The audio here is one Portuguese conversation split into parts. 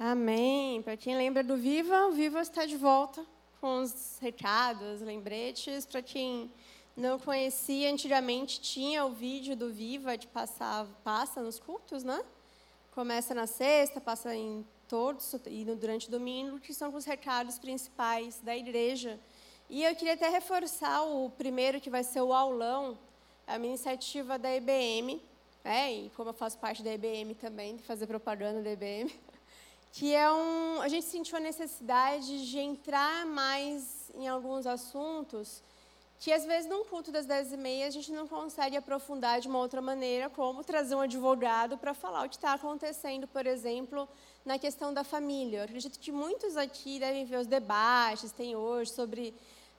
Amém. Para quem lembra do Viva, o Viva está de volta com os recados, lembretes. Para quem não conhecia, antigamente tinha o vídeo do Viva de passar, passa nos cultos, né? Começa na sexta, passa em todos e durante o domingo, que são os recados principais da igreja. E eu queria até reforçar o primeiro, que vai ser o aulão, é uma iniciativa da IBM, é, e como eu faço parte da IBM também, de fazer propaganda da IBM, que é um, a gente sentiu a necessidade de entrar mais em alguns assuntos que às vezes num culto das dez e meia a gente não consegue aprofundar de uma outra maneira, como trazer um advogado para falar o que está acontecendo, por exemplo, na questão da família. Eu acredito que muitos aqui devem ver os debates tem hoje sobre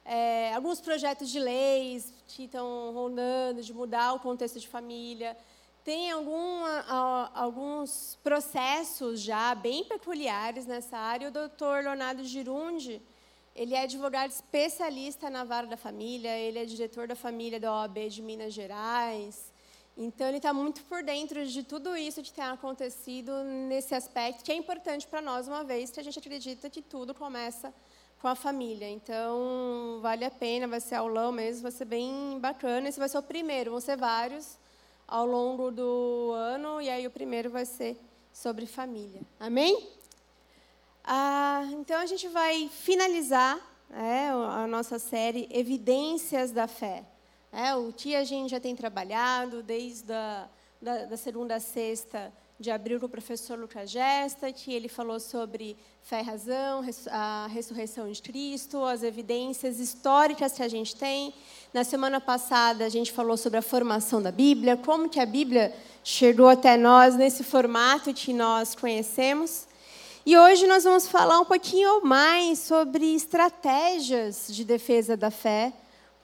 é, alguns projetos de leis que estão rondando de mudar o contexto de família. Tem alguns processos já bem peculiares nessa área. O doutor Leonardo Girundi, ele é advogado especialista na vara da família, ele é diretor da família da OAB de Minas Gerais. Então, ele está muito por dentro de tudo isso que tem acontecido nesse aspecto, que é importante para nós, uma vez que a gente acredita que tudo começa com a família. Então, vale a pena, vai ser aulão mesmo, vai ser bem bacana. Esse vai ser o primeiro, vão ser vários ao longo do ano, e aí o primeiro vai ser sobre família. Amém? Ah, então, a gente vai finalizar é, a nossa série Evidências da Fé. É, o que a gente já tem trabalhado desde a da, da segunda a sexta de abril com o professor Lucas Gesta, que ele falou sobre fé e razão, a ressurreição de Cristo, as evidências históricas que a gente tem. Na semana passada a gente falou sobre a formação da Bíblia, como que a Bíblia chegou até nós nesse formato que nós conhecemos. E hoje nós vamos falar um pouquinho mais sobre estratégias de defesa da fé,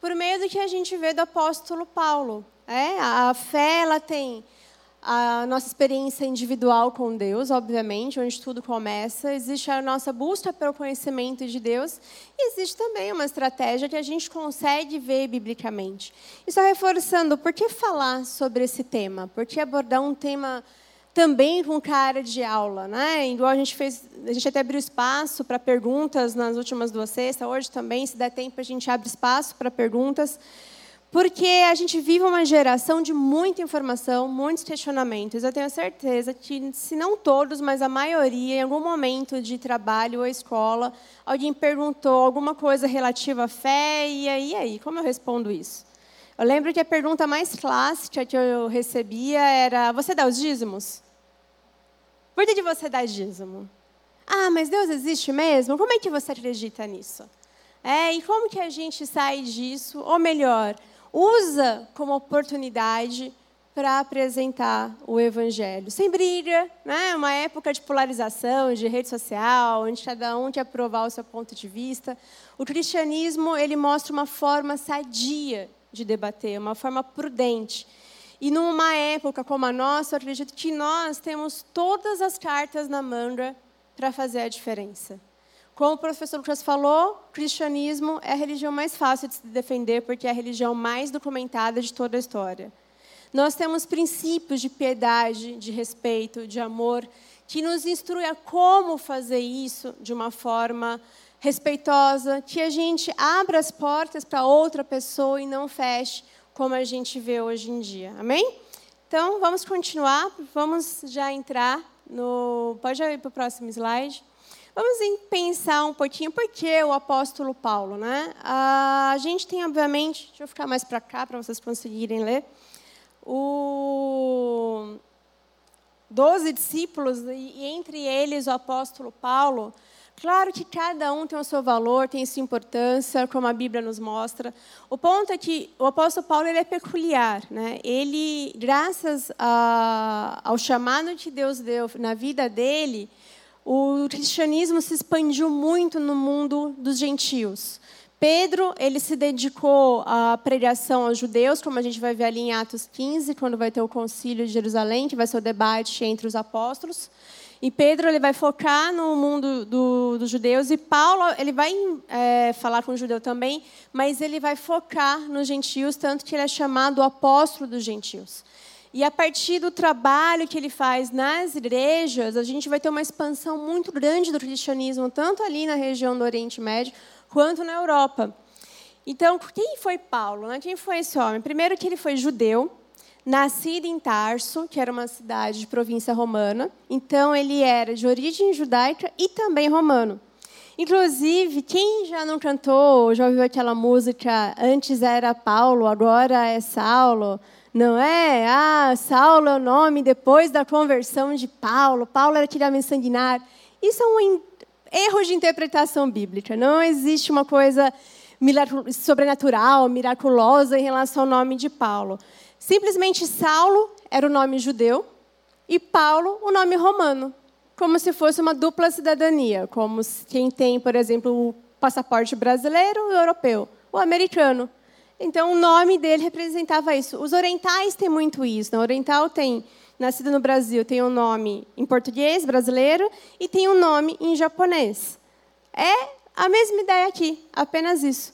por meio do que a gente vê do apóstolo Paulo. É, a fé ela tem a nossa experiência individual com Deus, obviamente, onde tudo começa. Existe a nossa busca pelo conhecimento de Deus. E existe também uma estratégia que a gente consegue ver biblicamente. E só reforçando, por que falar sobre esse tema? Por que abordar um tema também com cara de aula, né? Igual a gente fez, a gente até abriu espaço para perguntas nas últimas duas sextas, hoje também, se der tempo, a gente abre espaço para perguntas, porque a gente vive uma geração de muita informação, muitos questionamentos. Eu tenho certeza que, se não todos, mas a maioria, em algum momento de trabalho ou escola, alguém perguntou alguma coisa relativa à fé, e aí, e aí, como eu respondo isso? Eu lembro que a pergunta mais clássica que eu recebia era: Você dá os dízimos? Por que você dá dízimo? Ah, mas Deus existe mesmo? Como é que você acredita nisso? É, e como que a gente sai disso? Ou melhor, usa como oportunidade para apresentar o Evangelho. Sem briga, né? uma época de polarização, de rede social, onde cada um quer provar o seu ponto de vista. O cristianismo ele mostra uma forma sadia de debater, uma forma prudente. E numa época como a nossa, eu acredito que nós temos todas as cartas na manga para fazer a diferença. Como o professor Lucas falou, cristianismo é a religião mais fácil de se defender, porque é a religião mais documentada de toda a história. Nós temos princípios de piedade, de respeito, de amor, que nos instrui a como fazer isso de uma forma respeitosa, que a gente abra as portas para outra pessoa e não feche como a gente vê hoje em dia. Amém? Então, vamos continuar, vamos já entrar no. Pode ir para o próximo slide. Vamos pensar um pouquinho por que o apóstolo Paulo, né? A gente tem, obviamente, deixa eu ficar mais para cá para vocês conseguirem ler. O doze discípulos e entre eles o apóstolo Paulo Claro que cada um tem o seu valor, tem sua importância, como a Bíblia nos mostra. O ponto é que o apóstolo Paulo ele é peculiar. Né? Ele, graças a, ao chamado que Deus deu na vida dele, o cristianismo se expandiu muito no mundo dos gentios. Pedro, ele se dedicou à pregação aos judeus, como a gente vai ver ali em Atos 15, quando vai ter o concílio de Jerusalém, que vai ser o debate entre os apóstolos. E Pedro ele vai focar no mundo do, dos judeus e Paulo ele vai é, falar com o judeu também, mas ele vai focar nos gentios, tanto que ele é chamado apóstolo dos gentios. E a partir do trabalho que ele faz nas igrejas, a gente vai ter uma expansão muito grande do cristianismo, tanto ali na região do Oriente Médio, quanto na Europa. Então, quem foi Paulo? Né? Quem foi esse homem? Primeiro que ele foi judeu, nascido em Tarso, que era uma cidade de província romana. Então, ele era de origem judaica e também romano. Inclusive, quem já não cantou, já ouviu aquela música Antes era Paulo, agora é Saulo? Não é? Ah, Saulo é o nome depois da conversão de Paulo. Paulo era homem sanguinário. Isso é um erro de interpretação bíblica. Não existe uma coisa sobrenatural, miraculosa em relação ao nome de Paulo. Simplesmente Saulo era o nome judeu e Paulo o nome romano, como se fosse uma dupla cidadania, como quem tem, por exemplo, o passaporte brasileiro e europeu, o americano. Então, o nome dele representava isso. Os orientais têm muito isso. O né? oriental tem, nascido no Brasil, tem um nome em português, brasileiro, e tem um nome em japonês. É a mesma ideia aqui, apenas isso.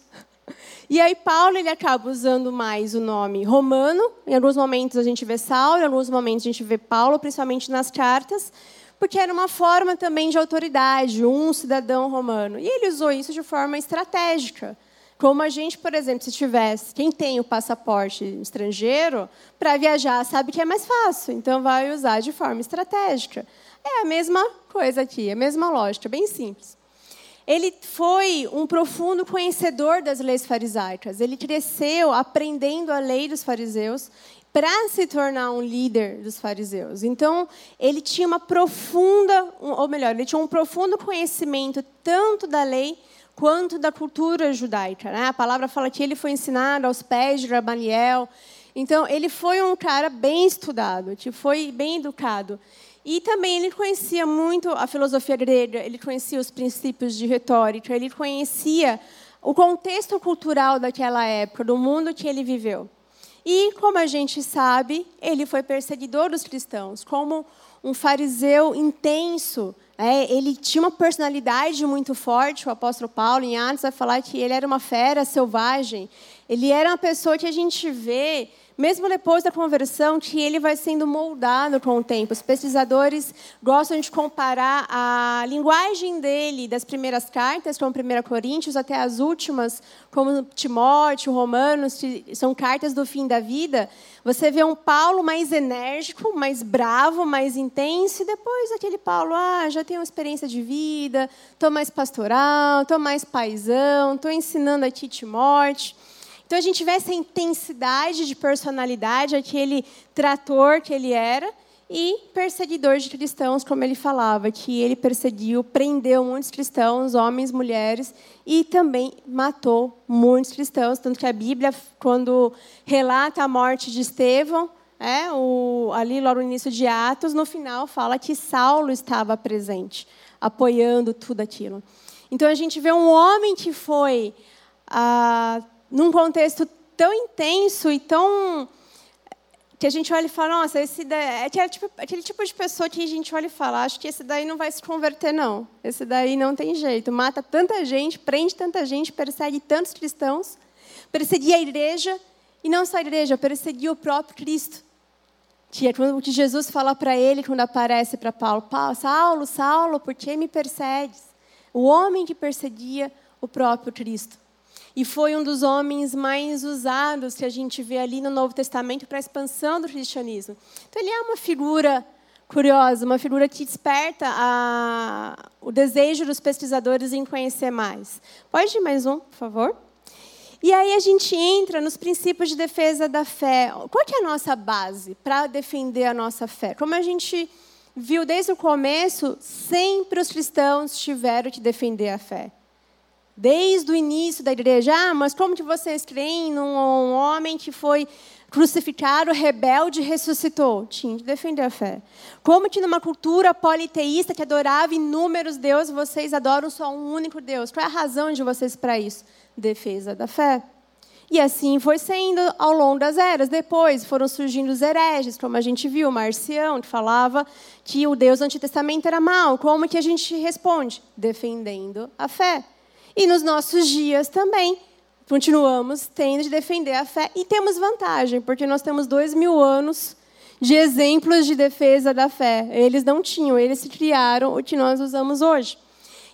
E aí Paulo ele acaba usando mais o nome romano. Em alguns momentos a gente vê Saulo, em alguns momentos a gente vê Paulo, principalmente nas cartas, porque era uma forma também de autoridade, um cidadão romano. E ele usou isso de forma estratégica. Como a gente, por exemplo, se tivesse, quem tem o passaporte estrangeiro, para viajar sabe que é mais fácil, então vai usar de forma estratégica. É a mesma coisa aqui, a mesma lógica, bem simples. Ele foi um profundo conhecedor das leis farisaicas. Ele cresceu aprendendo a lei dos fariseus para se tornar um líder dos fariseus. Então, ele tinha uma profunda, ou melhor, ele tinha um profundo conhecimento tanto da lei quanto da cultura judaica. Né? A palavra fala que ele foi ensinado aos pés de Gamaliel. Então, ele foi um cara bem estudado, que foi bem educado. E também ele conhecia muito a filosofia grega, ele conhecia os princípios de retórica, ele conhecia o contexto cultural daquela época, do mundo que ele viveu. E, como a gente sabe, ele foi perseguidor dos cristãos, como um fariseu intenso, é, ele tinha uma personalidade muito forte, o apóstolo Paulo, em Atos, vai falar que ele era uma fera selvagem. Ele era uma pessoa que a gente vê mesmo depois da conversão, que ele vai sendo moldado com o tempo. Os pesquisadores gostam de comparar a linguagem dele das primeiras cartas, como 1 Coríntios, até as últimas, como Timóteo, Romanos, que são cartas do fim da vida. Você vê um Paulo mais enérgico, mais bravo, mais intenso, e depois aquele Paulo, ah, já tenho experiência de vida, estou mais pastoral, estou mais paisão, estou ensinando aqui Timóteo. Então a gente vê essa intensidade de personalidade, aquele trator que ele era, e perseguidor de cristãos, como ele falava, que ele perseguiu, prendeu muitos cristãos, homens, mulheres, e também matou muitos cristãos. Tanto que a Bíblia, quando relata a morte de Estevão, é, o, ali logo no início de Atos, no final fala que Saulo estava presente, apoiando tudo aquilo. Então a gente vê um homem que foi ah, num contexto tão intenso e tão que a gente olha e fala, nossa, esse daí, é aquele tipo, aquele tipo de pessoa que a gente olha e fala, acho que esse daí não vai se converter, não. Esse daí não tem jeito. Mata tanta gente, prende tanta gente, persegue tantos cristãos, perseguia a igreja, e não só a igreja, perseguia o próprio Cristo. Que é o que Jesus fala para ele quando aparece para Paulo: Saulo, Saulo, por que me persegues? O homem que perseguia o próprio Cristo e foi um dos homens mais usados que a gente vê ali no Novo Testamento para a expansão do cristianismo. Então, ele é uma figura curiosa, uma figura que desperta a, o desejo dos pesquisadores em conhecer mais. Pode ir mais um, por favor? E aí a gente entra nos princípios de defesa da fé. Qual é a nossa base para defender a nossa fé? Como a gente viu desde o começo, sempre os cristãos tiveram que defender a fé desde o início da igreja. Ah, mas como que vocês creem num homem que foi crucificado, rebelde, ressuscitou? Tinha de defender a fé. Como que numa cultura politeísta que adorava inúmeros deuses, vocês adoram só um único Deus? Qual é a razão de vocês para isso? Defesa da fé. E assim foi sendo ao longo das eras. Depois foram surgindo os hereges, como a gente viu, Marcião, que falava que o Deus do Antigo Testamento era mau. Como que a gente responde? Defendendo a fé. E nos nossos dias também, continuamos tendo de defender a fé e temos vantagem, porque nós temos dois mil anos de exemplos de defesa da fé. Eles não tinham, eles criaram o que nós usamos hoje.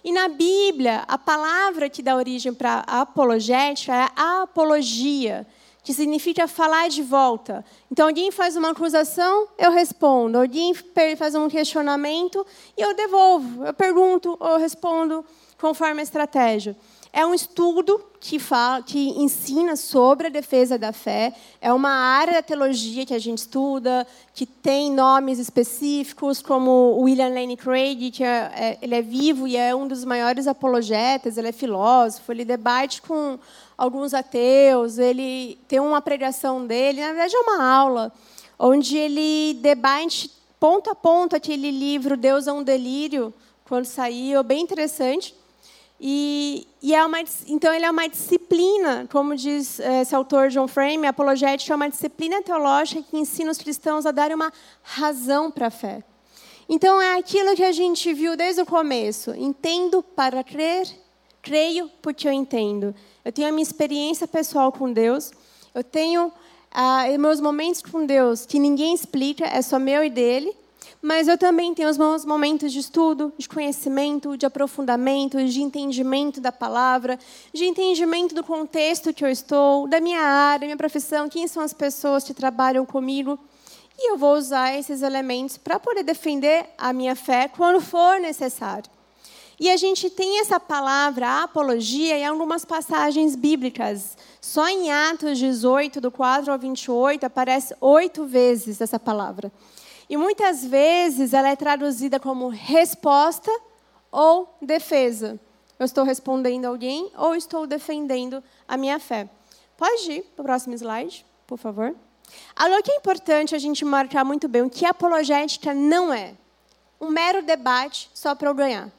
E na Bíblia, a palavra que dá origem para apologética é a apologia, que significa falar de volta. Então, alguém faz uma acusação, eu respondo. Alguém faz um questionamento e eu devolvo. Eu pergunto ou respondo conforme a estratégia. É um estudo que, fala, que ensina sobre a defesa da fé. É uma área da teologia que a gente estuda, que tem nomes específicos, como William Lane Craig, que é, é, ele é vivo e é um dos maiores apologetas, ele é filósofo, ele debate com alguns ateus, ele tem uma pregação dele, na verdade é uma aula, onde ele debate ponto a ponto aquele livro Deus é um Delírio, quando saiu, bem interessante. E, e é uma, então, ele é uma disciplina, como diz eh, esse autor John Frame, apologética é uma disciplina teológica que ensina os cristãos a darem uma razão para a fé. Então, é aquilo que a gente viu desde o começo. Entendo para crer, creio porque eu entendo. Eu tenho a minha experiência pessoal com Deus, eu tenho ah, meus momentos com Deus que ninguém explica, é só meu e dele mas eu também tenho os meus momentos de estudo, de conhecimento, de aprofundamento, de entendimento da palavra, de entendimento do contexto que eu estou, da minha área, minha profissão, quem são as pessoas que trabalham comigo. E eu vou usar esses elementos para poder defender a minha fé quando for necessário. E a gente tem essa palavra apologia em algumas passagens bíblicas. Só em Atos 18, do 4 ao 28, aparece oito vezes essa palavra. E muitas vezes ela é traduzida como resposta ou defesa. Eu estou respondendo alguém ou estou defendendo a minha fé. Pode ir para o próximo slide, por favor. Algo que é importante a gente marcar muito bem o que apologética não é. Um mero debate só para eu ganhar.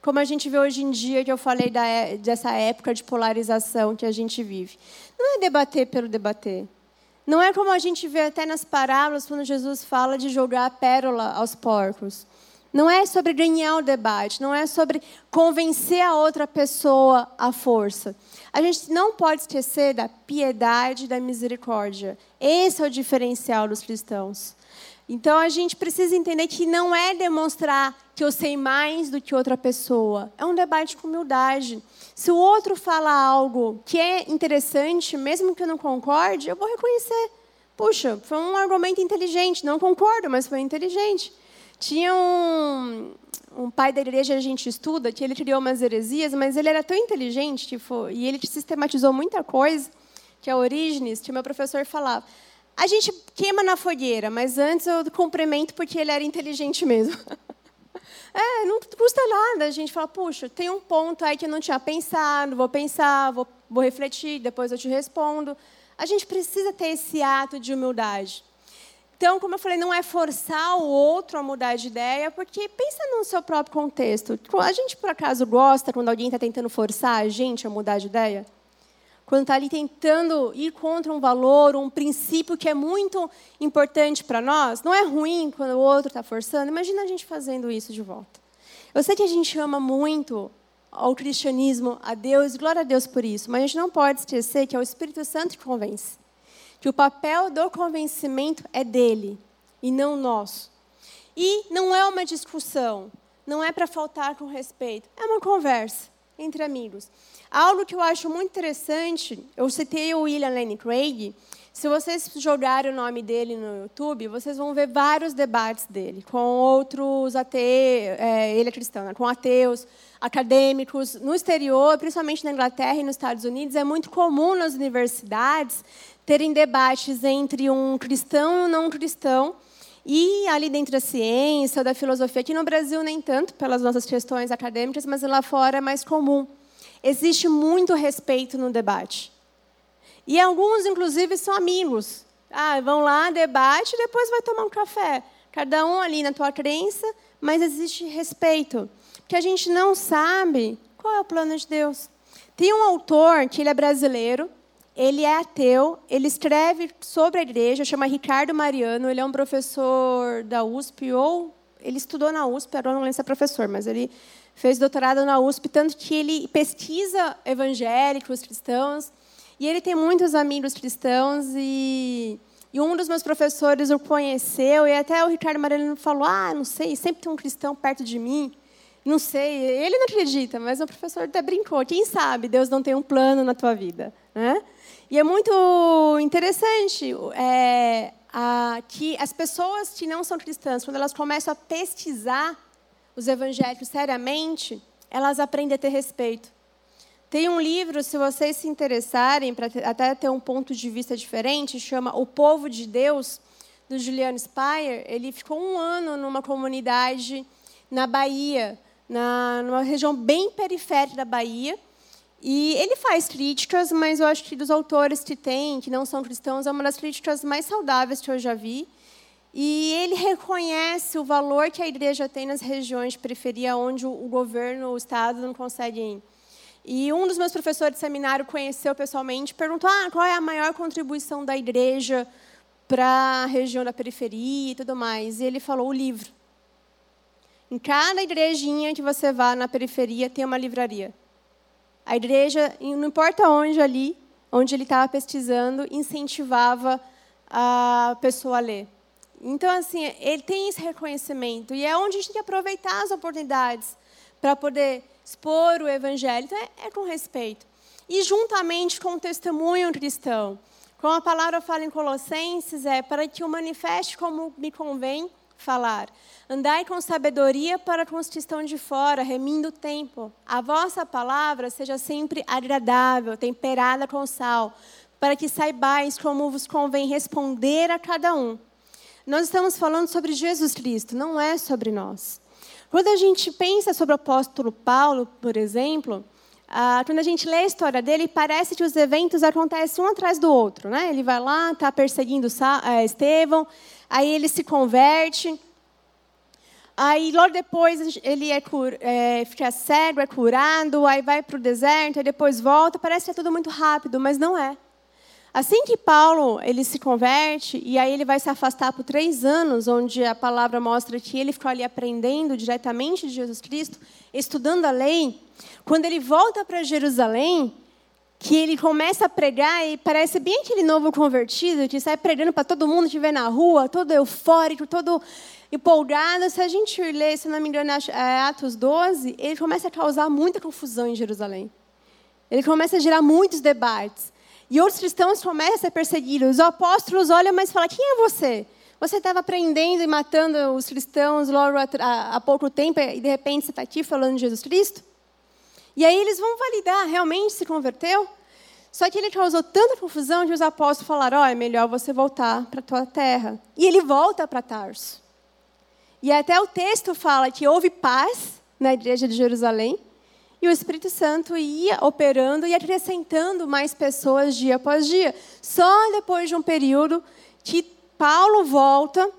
Como a gente vê hoje em dia, que eu falei da, é, dessa época de polarização que a gente vive. Não é debater pelo debater. Não é como a gente vê até nas parábolas, quando Jesus fala de jogar a pérola aos porcos. Não é sobre ganhar o debate, não é sobre convencer a outra pessoa à força. A gente não pode esquecer da piedade e da misericórdia. Esse é o diferencial dos cristãos. Então a gente precisa entender que não é demonstrar que eu sei mais do que outra pessoa. É um debate com humildade. Se o outro fala algo que é interessante, mesmo que eu não concorde, eu vou reconhecer. Puxa, foi um argumento inteligente. Não concordo, mas foi inteligente. Tinha um, um pai da igreja que a gente estuda, que ele criou umas heresias, mas ele era tão inteligente foi, e ele sistematizou muita coisa, que é Orígenes, que o meu professor falava. A gente queima na fogueira, mas antes eu cumprimento porque ele era inteligente mesmo. É, não custa nada a gente falar, puxa, tem um ponto aí que eu não tinha pensado, vou pensar, vou, vou refletir, depois eu te respondo. A gente precisa ter esse ato de humildade. Então, como eu falei, não é forçar o outro a mudar de ideia, porque pensa no seu próprio contexto. A gente, por acaso, gosta quando alguém está tentando forçar a gente a mudar de ideia? Quando está ali tentando ir contra um valor, um princípio que é muito importante para nós, não é ruim quando o outro está forçando. Imagina a gente fazendo isso de volta. Eu sei que a gente ama muito ao cristianismo, a Deus, glória a Deus por isso, mas a gente não pode esquecer que é o Espírito Santo que convence. Que o papel do convencimento é dele e não nosso. E não é uma discussão, não é para faltar com respeito, é uma conversa entre amigos. Algo que eu acho muito interessante, eu citei o William Lane Craig. Se vocês jogarem o nome dele no YouTube, vocês vão ver vários debates dele com outros ateus, é, ele é cristão, né? com ateus, acadêmicos. No exterior, principalmente na Inglaterra e nos Estados Unidos, é muito comum nas universidades terem debates entre um cristão e um não cristão. E ali dentro da ciência, da filosofia, aqui no Brasil nem tanto, pelas nossas questões acadêmicas, mas lá fora é mais comum existe muito respeito no debate. E alguns, inclusive, são amigos. Ah, vão lá, debate, depois vai tomar um café. Cada um ali na tua crença, mas existe respeito. Porque a gente não sabe qual é o plano de Deus. Tem um autor que ele é brasileiro, ele é ateu, ele escreve sobre a igreja, chama Ricardo Mariano, ele é um professor da USP, ou ele estudou na USP, agora não lembro se é professor, mas ele fez doutorado na USP, tanto que ele pesquisa evangélicos, cristãos, e ele tem muitos amigos cristãos, e, E um dos meus professores o conheceu, e até o Ricardo Marelino falou: Ah, não sei, sempre tem um cristão perto de mim. Não sei, ele não acredita, mas o professor até brincou. Quem sabe Deus não tem um plano na tua vida, né? E é muito interessante é, a, que as pessoas que não são cristãs, quando elas começam a pesquisar os evangelhos seriamente, elas aprendem a ter respeito. Tem um livro, se vocês se interessarem, para até ter um ponto de vista diferente, chama O Povo de Deus, do Juliano Speyer. Ele ficou um ano numa comunidade na Bahia, na, numa região bem periférica da Bahia. E ele faz críticas, mas eu acho que dos autores que tem, que não são cristãos, é uma das críticas mais saudáveis que eu já vi. E ele reconhece o valor que a igreja tem nas regiões de periferia onde o governo, o Estado não conseguem e um dos meus professores de seminário conheceu pessoalmente perguntou ah, qual é a maior contribuição da igreja para a região da periferia e tudo mais. E ele falou: o livro. Em cada igrejinha que você vá na periferia tem uma livraria. A igreja, não importa onde ali, onde ele estava pesquisando, incentivava a pessoa a ler. Então, assim, ele tem esse reconhecimento. E é onde a gente tem que aproveitar as oportunidades para poder expor o evangelho. Então, é, é com respeito. E juntamente com o testemunho cristão. Como a palavra fala em Colossenses, é para que o manifeste como me convém falar. Andai com sabedoria para com os que estão de fora, remindo o tempo. A vossa palavra seja sempre agradável, temperada com sal, para que saibais como vos convém responder a cada um. Nós estamos falando sobre Jesus Cristo, não é sobre nós. Quando a gente pensa sobre o apóstolo Paulo, por exemplo, ah, quando a gente lê a história dele, parece que os eventos acontecem um atrás do outro. Né? Ele vai lá, está perseguindo eh, Estevão, aí ele se converte. Aí, logo depois, ele é, é, fica cego, é curado, aí vai para o deserto, aí depois volta. Parece que é tudo muito rápido, mas não é. Assim que Paulo ele se converte e aí ele vai se afastar por três anos, onde a palavra mostra que ele ficou ali aprendendo diretamente de Jesus Cristo, estudando a lei. Quando ele volta para Jerusalém, que ele começa a pregar e parece bem aquele novo convertido que sai pregando para todo mundo que vê na rua, todo eufórico, todo empolgado. Se a gente ler, se não me engano, é Atos 12, ele começa a causar muita confusão em Jerusalém. Ele começa a gerar muitos debates. E outros cristãos começam a ser perseguidos. Os apóstolos olham, mas falam: quem é você? Você estava prendendo e matando os cristãos logo há pouco tempo e de repente você está aqui falando de Jesus Cristo? E aí eles vão validar, realmente se converteu? Só que ele causou tanta confusão que os apóstolos falaram: oh, é melhor você voltar para a tua terra. E ele volta para Tarso. E até o texto fala que houve paz na igreja de Jerusalém, e o Espírito Santo ia operando e acrescentando mais pessoas dia após dia. Só depois de um período que Paulo volta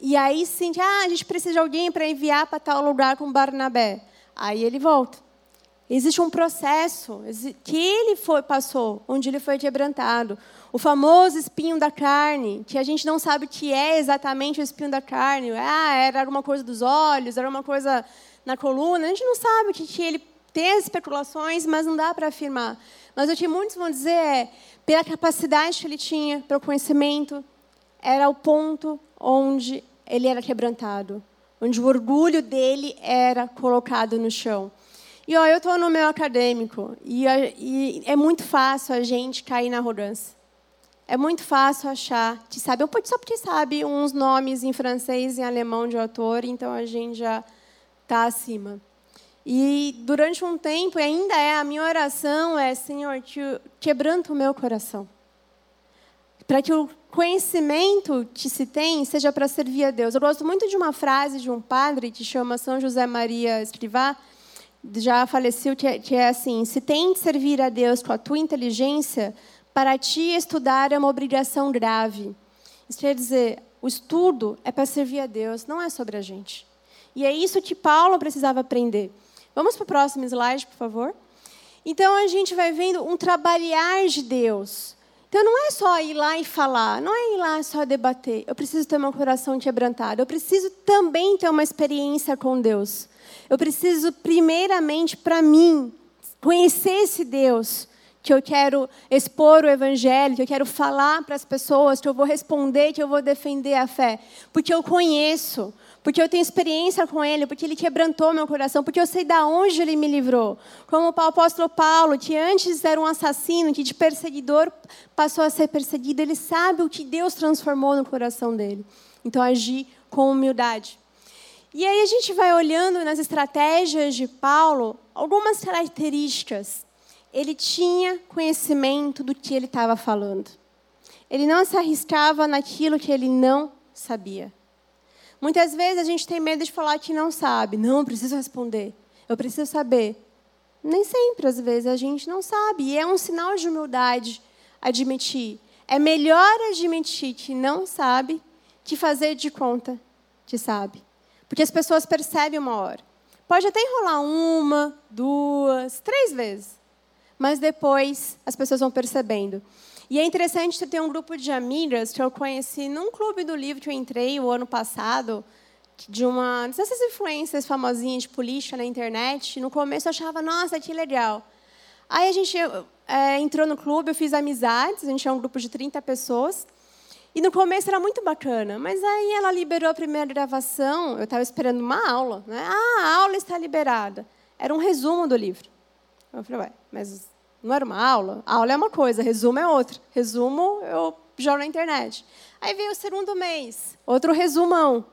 e aí sim, ah, a gente precisa de alguém para enviar para tal lugar com Barnabé. Aí ele volta. Existe um processo que ele foi, passou, onde ele foi quebrantado. O famoso espinho da carne, que a gente não sabe o que é exatamente o espinho da carne. Ah, era alguma coisa dos olhos, era uma coisa na coluna. A gente não sabe o que ele as especulações, mas não dá para afirmar. Mas o que muitos vão dizer é, pela capacidade que ele tinha, pelo conhecimento, era o ponto onde ele era quebrantado, onde o orgulho dele era colocado no chão. E ó, eu estou no meu acadêmico e, e, é muito fácil a gente cair na arrogância. É muito fácil achar que sabe, só porque sabe uns nomes em francês e em alemão de autor, então a gente já está acima. E durante um tempo, e ainda é, a minha oração é, Senhor, quebranta o meu coração. Para que o conhecimento que se tem seja para servir a Deus. Eu gosto muito de uma frase de um padre que chama São José Maria Escrivá, já faleceu, que é, que é assim: se tente servir a Deus com a tua inteligência, para ti estudar é uma obrigação grave. Isso quer dizer, o estudo é para servir a Deus, não é sobre a gente. E é isso que Paulo precisava aprender. Vamos para o próximo slide, por favor. Então a gente vai vendo um trabalhar de Deus. Então não é só ir lá e falar, não é ir lá só debater. Eu preciso ter meu coração quebrantado. Eu preciso também ter uma experiência com Deus. Eu preciso, primeiramente, para mim, conhecer esse Deus que eu quero expor o evangelho, que eu quero falar para as pessoas, que eu vou responder, que eu vou defender a fé, porque eu conheço, porque eu tenho experiência com ele, porque ele quebrantou meu coração, porque eu sei de onde ele me livrou. Como o apóstolo Paulo, que antes era um assassino, que de perseguidor passou a ser perseguido, ele sabe o que Deus transformou no coração dele. Então, agir com humildade. E aí a gente vai olhando nas estratégias de Paulo algumas características. Ele tinha conhecimento do que ele estava falando. Ele não se arriscava naquilo que ele não sabia. Muitas vezes a gente tem medo de falar que não sabe. Não, preciso responder. Eu preciso saber. Nem sempre, às vezes, a gente não sabe. E é um sinal de humildade admitir. É melhor admitir que não sabe que fazer de conta que sabe. Porque as pessoas percebem uma hora. Pode até enrolar uma, duas, três vezes. Mas depois as pessoas vão percebendo. E é interessante ter um grupo de amigas que eu conheci num clube do livro que eu entrei o ano passado, de uma dessas influências famosinhas de política na internet. No começo eu achava, nossa, que legal. Aí a gente é, entrou no clube, eu fiz amizades, a gente é um grupo de 30 pessoas. E no começo era muito bacana, mas aí ela liberou a primeira gravação, eu estava esperando uma aula. Né? Ah, a aula está liberada. Era um resumo do livro. Eu falei, ué, mas não era uma aula? A aula é uma coisa, resumo é outra. Resumo eu jogo na internet. Aí veio o segundo mês, outro resumão.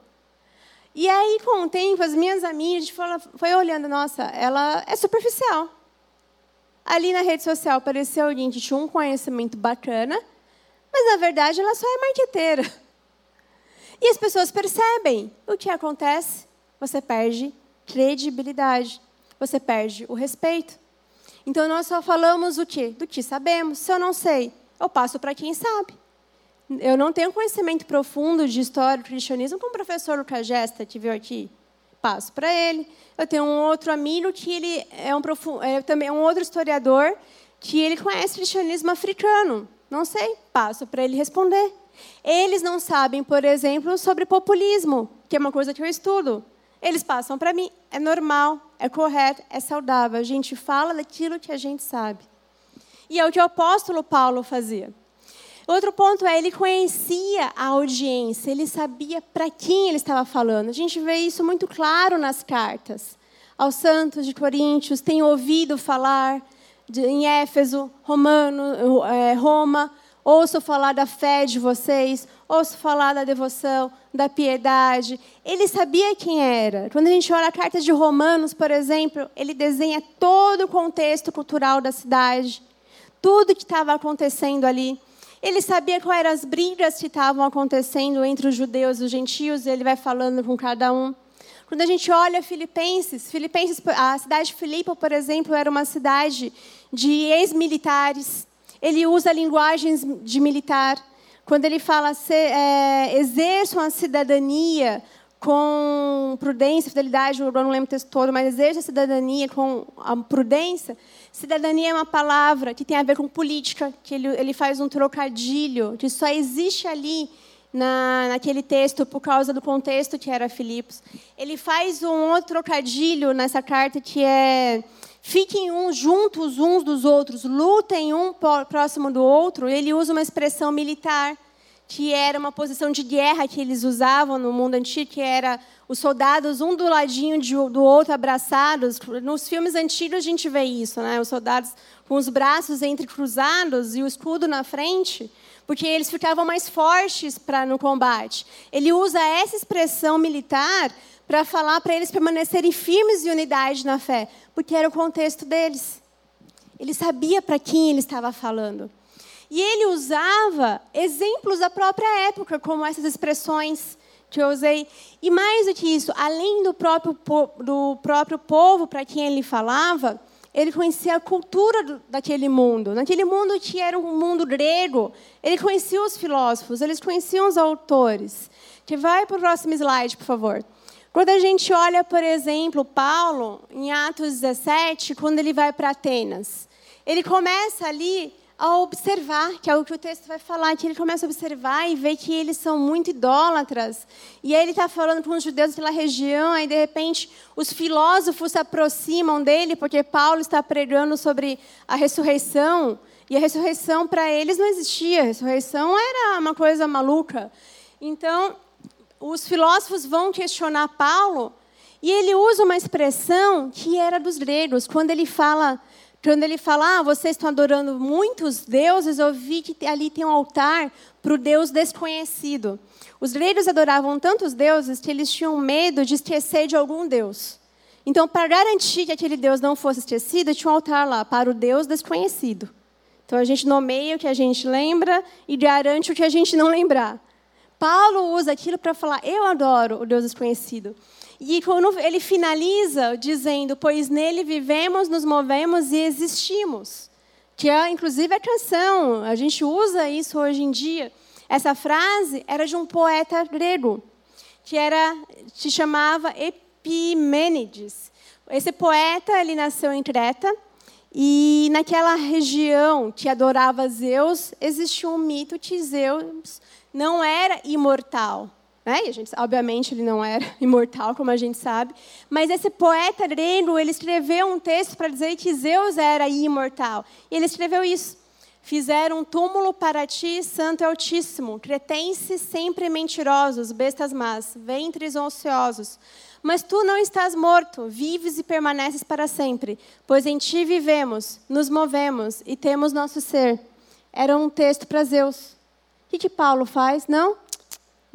E aí, com o tempo, as minhas amigas foi olhando, nossa, ela é superficial. Ali na rede social apareceu alguém que tinha um conhecimento bacana, mas na verdade ela só é marqueteira. E as pessoas percebem o que acontece. Você perde credibilidade, você perde o respeito. Então nós só falamos o quê? Do que sabemos. Se eu não sei, eu passo para quem sabe. Eu não tenho conhecimento profundo de história do cristianismo como o professor Lucas Gesta, que veio aqui. Passo para ele. Eu tenho um outro amigo que ele é um é também um outro historiador que ele conhece cristianismo africano. Não sei, passo para ele responder. Eles não sabem, por exemplo, sobre populismo, que é uma coisa que eu estudo. Eles passam para mim. É normal, é correto, é saudável. A gente fala daquilo que a gente sabe. E é o que o apóstolo Paulo fazia. Outro ponto é, ele conhecia a audiência, ele sabia para quem ele estava falando. A gente vê isso muito claro nas cartas. Aos santos de Coríntios, tem ouvido falar de, em Éfeso, Romano, é, Roma, ouço falar da fé de vocês, ouço falar da devoção, da piedade. Ele sabia quem era. Quando a gente olha a carta de Romanos, por exemplo, ele desenha todo o contexto cultural da cidade, tudo que estava acontecendo ali. Ele sabia quais eram as brigas que estavam acontecendo entre os judeus e os gentios, e ele vai falando com cada um. Quando a gente olha Filipenses, Filipenses, a cidade de Filipe, por exemplo, era uma cidade de ex-militares. Ele usa linguagens de militar. Quando ele fala, é, exerçam a cidadania com prudência, fidelidade, eu não lembro o texto todo, mas exerça a cidadania com a prudência. Cidadania é uma palavra que tem a ver com política, que ele, ele faz um trocadilho, que só existe ali na, naquele texto por causa do contexto que era Filipos. Ele faz um outro trocadilho nessa carta que é fiquem uns juntos uns dos outros, lutem um próximo do outro. Ele usa uma expressão militar que era uma posição de guerra que eles usavam no mundo antigo, que era os soldados um do ladinho de, do outro abraçados. Nos filmes antigos a gente vê isso, né? Os soldados com os braços entrecruzados e o escudo na frente porque eles ficavam mais fortes para no combate. Ele usa essa expressão militar para falar para eles permanecerem firmes e unidade na fé, porque era o contexto deles. Ele sabia para quem ele estava falando. E ele usava exemplos da própria época, como essas expressões que eu usei. E mais do que isso, além do próprio, do próprio povo para quem ele falava, ele conhecia a cultura daquele mundo. Naquele mundo que era um mundo grego, ele conhecia os filósofos, eles conheciam os autores. Que vai para o próximo slide, por favor. Quando a gente olha, por exemplo, Paulo, em Atos 17, quando ele vai para Atenas, ele começa ali a observar, que é o que o texto vai falar, que ele começa a observar e ver que eles são muito idólatras. E aí ele está falando com os judeus pela região, aí de repente os filósofos se aproximam dele, porque Paulo está pregando sobre a ressurreição. E a ressurreição para eles não existia, a ressurreição era uma coisa maluca. Então, os filósofos vão questionar Paulo, e ele usa uma expressão que era dos gregos, quando ele fala quando ele fala, ah, vocês estão adorando muitos deuses, eu vi que ali tem um altar para o Deus desconhecido. Os gregos adoravam tantos deuses que eles tinham medo de esquecer de algum Deus. Então, para garantir que aquele Deus não fosse esquecido, tinha um altar lá para o Deus desconhecido. Então, a gente nomeia o que a gente lembra e garante o que a gente não lembrar. Paulo usa aquilo para falar: eu adoro o Deus desconhecido. E quando ele finaliza dizendo: Pois nele vivemos, nos movemos e existimos. Que é, inclusive, a canção. A gente usa isso hoje em dia. Essa frase era de um poeta grego, que era, se chamava Epimênides. Esse poeta ele nasceu em Creta. E naquela região que adorava Zeus, existia um mito que Zeus não era imortal. Né? E a gente, obviamente, ele não era imortal, como a gente sabe. Mas esse poeta grego, ele escreveu um texto para dizer que Zeus era imortal. E ele escreveu isso. Fizeram um túmulo para ti, santo e altíssimo, cretenses sempre mentirosos, bestas más, ventres ociosos. Mas tu não estás morto, vives e permaneces para sempre, pois em ti vivemos, nos movemos e temos nosso ser. Era um texto para Zeus. O que, que Paulo faz? Não,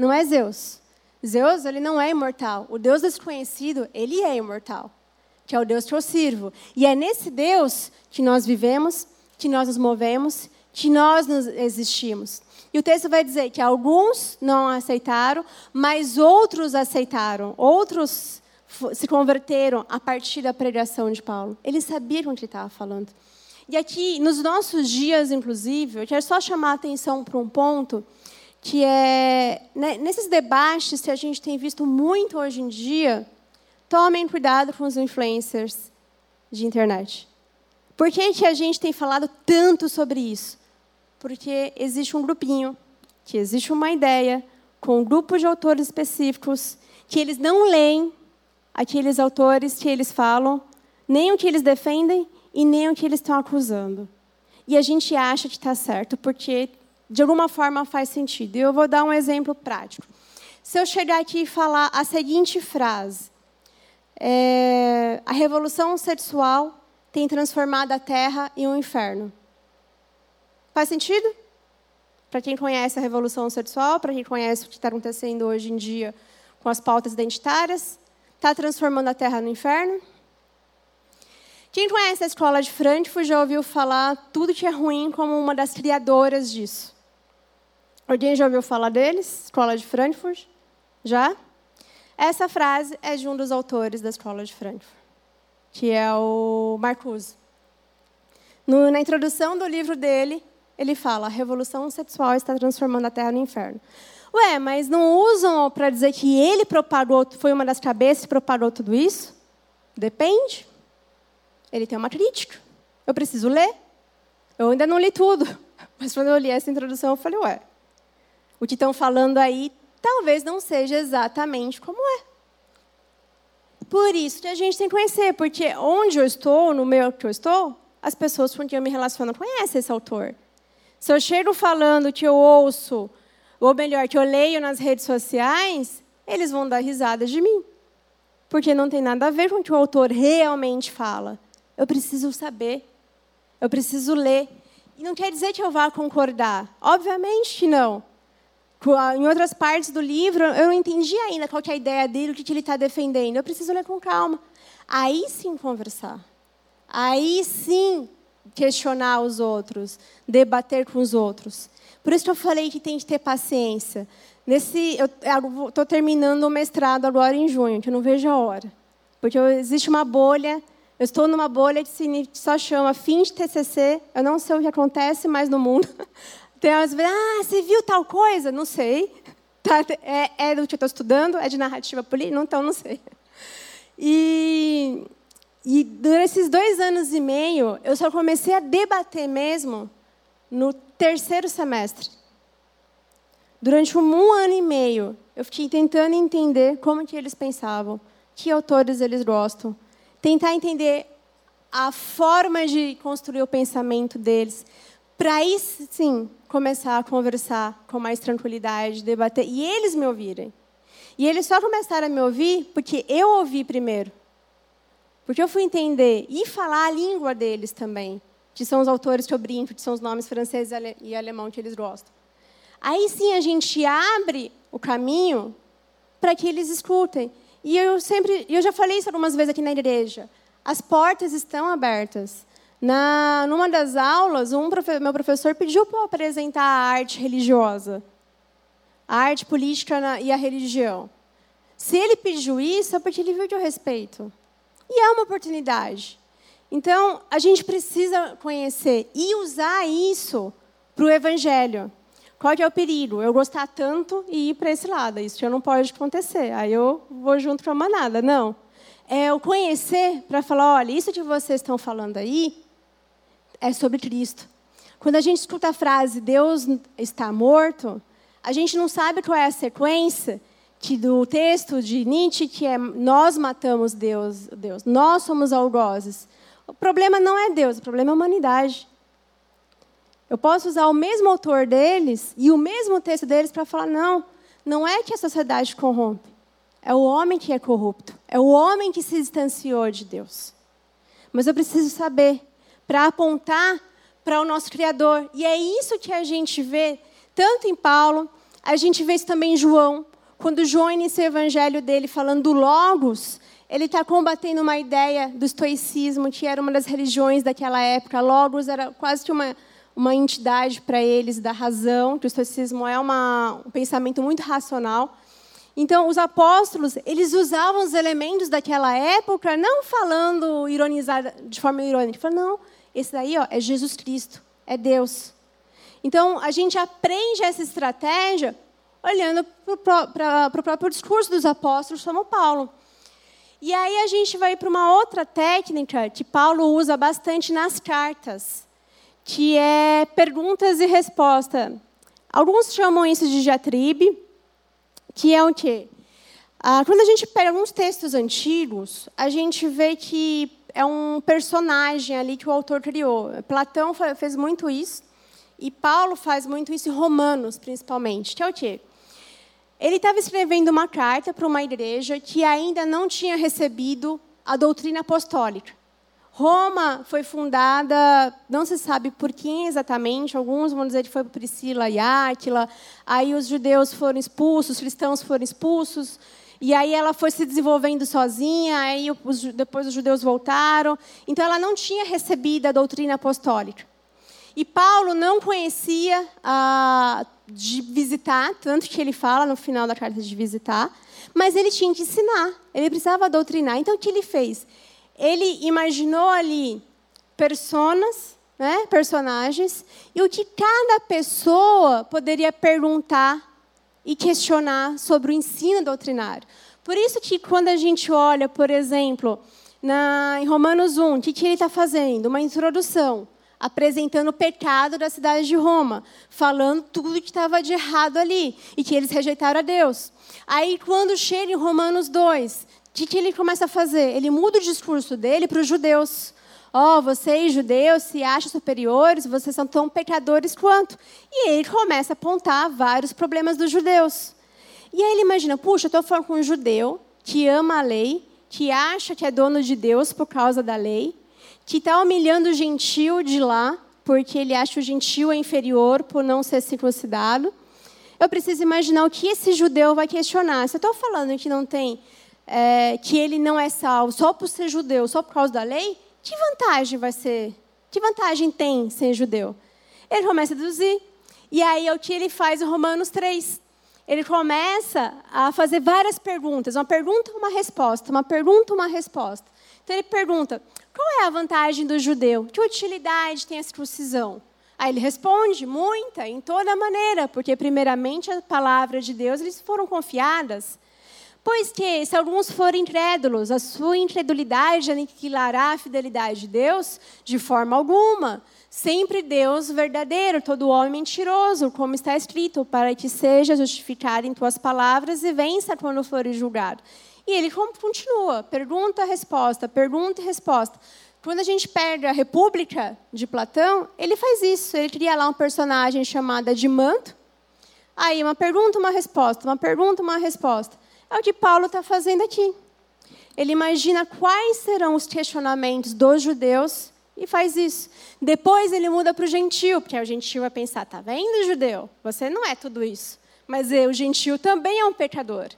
não é Zeus. Zeus, ele não é imortal. O Deus desconhecido, ele é imortal, que é o Deus que eu sirvo. E é nesse Deus que nós vivemos, que nós nos movemos, que nós nos existimos. E o texto vai dizer que alguns não aceitaram, mas outros aceitaram. Outros se converteram a partir da pregação de Paulo. Eles sabiam o que ele estava falando. E aqui, nos nossos dias, inclusive, eu quero só chamar a atenção para um ponto que é né, nesses debates que a gente tem visto muito hoje em dia, tomem cuidado com os influencers de internet. Por que, que a gente tem falado tanto sobre isso? Porque existe um grupinho, que existe uma ideia, com um grupo de autores específicos, que eles não leem aqueles autores que eles falam, nem o que eles defendem e nem o que eles estão acusando. E a gente acha que está certo, porque de alguma forma faz sentido. E eu vou dar um exemplo prático. Se eu chegar aqui e falar a seguinte frase: é, a revolução sexual tem transformado a Terra em um inferno. Faz sentido? Para quem conhece a revolução sexual, para quem conhece o que está acontecendo hoje em dia com as pautas identitárias, está transformando a Terra no inferno? Quem conhece a escola de Frankfurt já ouviu falar tudo que é ruim como uma das criadoras disso. Alguém já ouviu falar deles? Escola de Frankfurt? Já? Essa frase é de um dos autores da Escola de Frankfurt, que é o Marcuse. No, na introdução do livro dele, ele fala: a revolução sexual está transformando a Terra no inferno. Ué, mas não usam para dizer que ele propagou, foi uma das cabeças que propagou tudo isso? Depende. Ele tem uma crítica. Eu preciso ler. Eu ainda não li tudo. Mas quando eu li essa introdução, eu falei, ué, o que estão falando aí talvez não seja exatamente como é. Por isso que a gente tem que conhecer, porque onde eu estou, no meio que eu estou, as pessoas com quem eu me relaciono conhecem esse autor. Se eu chego falando que eu ouço, ou melhor, que eu leio nas redes sociais, eles vão dar risada de mim. Porque não tem nada a ver com o que o autor realmente fala. Eu preciso saber. Eu preciso ler. E não quer dizer que eu vá concordar. Obviamente que não. Em outras partes do livro, eu não entendi ainda qual é a ideia dele, o que ele está defendendo. Eu preciso ler com calma. Aí sim conversar. Aí sim questionar os outros, debater com os outros. Por isso que eu falei que tem que ter paciência. Nesse, eu estou terminando o mestrado agora em junho, que eu não vejo a hora. Porque existe uma bolha, eu estou numa bolha que só chama fim de TCC, eu não sei o que acontece mais no mundo. Tem umas vezes, ah, você viu tal coisa? Não sei. Tá, é, é do que eu estou estudando? É de narrativa política? Não, então não sei. E, e durante esses dois anos e meio, eu só comecei a debater mesmo no terceiro semestre. Durante um ano e meio, eu fiquei tentando entender como que eles pensavam, que autores eles gostam, tentar entender a forma de construir o pensamento deles, para aí sim começar a conversar com mais tranquilidade, debater e eles me ouvirem. E eles só começaram a me ouvir porque eu ouvi primeiro. Porque eu fui entender e falar a língua deles também, que são os autores que eu brinco, que são os nomes francês e alemão que eles gostam. Aí sim a gente abre o caminho para que eles escutem. E eu sempre, eu já falei isso algumas vezes aqui na igreja. As portas estão abertas. Na, numa das aulas, um profe, meu professor pediu para apresentar a arte religiosa, a arte política na, e a religião. Se ele pediu isso, é porque ele viu eu respeito. E é uma oportunidade. Então, a gente precisa conhecer e usar isso para o evangelho. Qual é o perigo? Eu gostar tanto e ir para esse lado. Isso já não pode acontecer. Aí eu vou junto para a manada. Não. É o conhecer para falar, olha, isso que vocês estão falando aí é sobre Cristo. Quando a gente escuta a frase Deus está morto, a gente não sabe qual é a sequência que do texto de Nietzsche que é nós matamos Deus, Deus, nós somos algozes. O problema não é Deus, o problema é a humanidade. Eu posso usar o mesmo autor deles e o mesmo texto deles para falar não, não é que a sociedade corrompe, é o homem que é corrupto, é o homem que se distanciou de Deus. Mas eu preciso saber para apontar para o nosso Criador. E é isso que a gente vê tanto em Paulo, a gente vê isso também em João. Quando João inicia o evangelho dele falando do Logos, ele está combatendo uma ideia do estoicismo, que era uma das religiões daquela época. Logos era quase que uma, uma entidade para eles da razão, que o estoicismo é uma, um pensamento muito racional. Então, os apóstolos, eles usavam os elementos daquela época, não falando ironizada, de forma irônica, falando, não, esse daí ó, é Jesus Cristo, é Deus. Então, a gente aprende essa estratégia olhando para o próprio discurso dos apóstolos, como Paulo. E aí a gente vai para uma outra técnica que Paulo usa bastante nas cartas, que é perguntas e respostas. Alguns chamam isso de diatribe, que é o quê? Ah, quando a gente pega alguns textos antigos, a gente vê que é um personagem ali que o autor criou. Platão fez muito isso, e Paulo faz muito isso em Romanos, principalmente. Que é o quê? Ele estava escrevendo uma carta para uma igreja que ainda não tinha recebido a doutrina apostólica. Roma foi fundada, não se sabe por quem exatamente, alguns vão dizer que foi por Priscila e Áquila, aí os judeus foram expulsos, os cristãos foram expulsos, e aí ela foi se desenvolvendo sozinha, aí os, depois os judeus voltaram. Então ela não tinha recebido a doutrina apostólica. E Paulo não conhecia a, de visitar, tanto que ele fala no final da carta de visitar, mas ele tinha que ensinar, ele precisava doutrinar. Então o que ele fez? Ele imaginou ali personas, né, personagens, e o que cada pessoa poderia perguntar e questionar sobre o ensino doutrinário. Por isso que quando a gente olha, por exemplo, na, em Romanos 1, o que, que ele está fazendo? Uma introdução, apresentando o pecado da cidade de Roma, falando tudo que estava de errado ali e que eles rejeitaram a Deus. Aí, quando chega em Romanos 2, o que, que ele começa a fazer? Ele muda o discurso dele para os judeus ó, oh, vocês judeus se acham superiores, vocês são tão pecadores quanto. E ele começa a apontar vários problemas dos judeus. E aí ele imagina, puxa, eu estou falando com um judeu que ama a lei, que acha que é dono de Deus por causa da lei, que está humilhando o gentil de lá, porque ele acha o gentil inferior por não ser circuncidado. Eu preciso imaginar o que esse judeu vai questionar. Se eu estou falando que não tem, é, que ele não é salvo só por ser judeu, só por causa da lei, que vantagem vai ser? Que vantagem tem ser judeu? Ele começa a deduzir. E aí é o que ele faz em Romanos 3. Ele começa a fazer várias perguntas, uma pergunta, uma resposta, uma pergunta, uma resposta. Então ele pergunta: qual é a vantagem do judeu? Que utilidade tem a circuncisão? Aí ele responde: muita, em toda maneira, porque primeiramente a palavra de Deus eles foram confiadas. Pois que, se alguns forem incrédulos, a sua incredulidade aniquilará a fidelidade de Deus? De forma alguma. Sempre Deus verdadeiro, todo homem mentiroso, como está escrito, para que seja justificado em tuas palavras e vença quando fores julgado. E ele continua, pergunta, resposta, pergunta e resposta. Quando a gente pega a República de Platão, ele faz isso. Ele cria lá um personagem chamado de Manto. Aí, uma pergunta, uma resposta, uma pergunta, uma resposta. É o que Paulo está fazendo aqui. Ele imagina quais serão os questionamentos dos judeus e faz isso. Depois ele muda para o gentil, porque o gentil vai pensar: tá vendo, judeu? Você não é tudo isso. Mas eu, o gentil também é um pecador.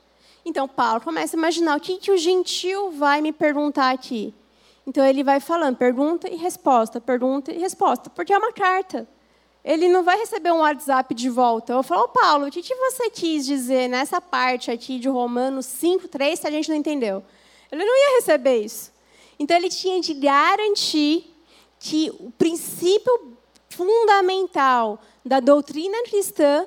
Então Paulo começa a imaginar o que, que o gentil vai me perguntar aqui. Então ele vai falando pergunta e resposta, pergunta e resposta, porque é uma carta. Ele não vai receber um WhatsApp de volta. Eu falo, oh, Paulo, o que, que você quis dizer nessa parte aqui de Romanos 5, 3, se a gente não entendeu? Ele não ia receber isso. Então ele tinha de garantir que o princípio fundamental da doutrina cristã